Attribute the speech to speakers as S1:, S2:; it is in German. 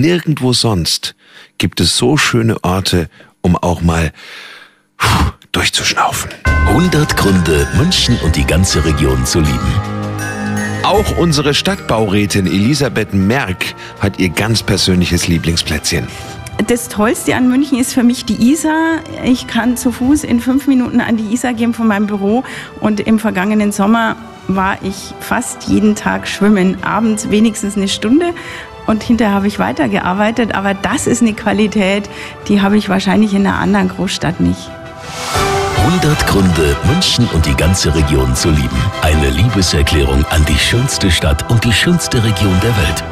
S1: nirgendwo sonst gibt es so schöne Orte, um auch mal puh, durchzuschnaufen.
S2: 100 Gründe, München und die ganze Region zu lieben.
S1: Auch unsere Stadtbaurätin Elisabeth Merck hat ihr ganz persönliches Lieblingsplätzchen.
S3: Das Tollste an München ist für mich die Isar. Ich kann zu Fuß in fünf Minuten an die Isar gehen von meinem Büro. Und im vergangenen Sommer war ich fast jeden Tag schwimmen. Abends wenigstens eine Stunde. Und hinterher habe ich weitergearbeitet. Aber das ist eine Qualität, die habe ich wahrscheinlich in einer anderen Großstadt nicht.
S2: 100 Gründe, München und die ganze Region zu lieben. Eine Liebeserklärung an die schönste Stadt und die schönste Region der Welt.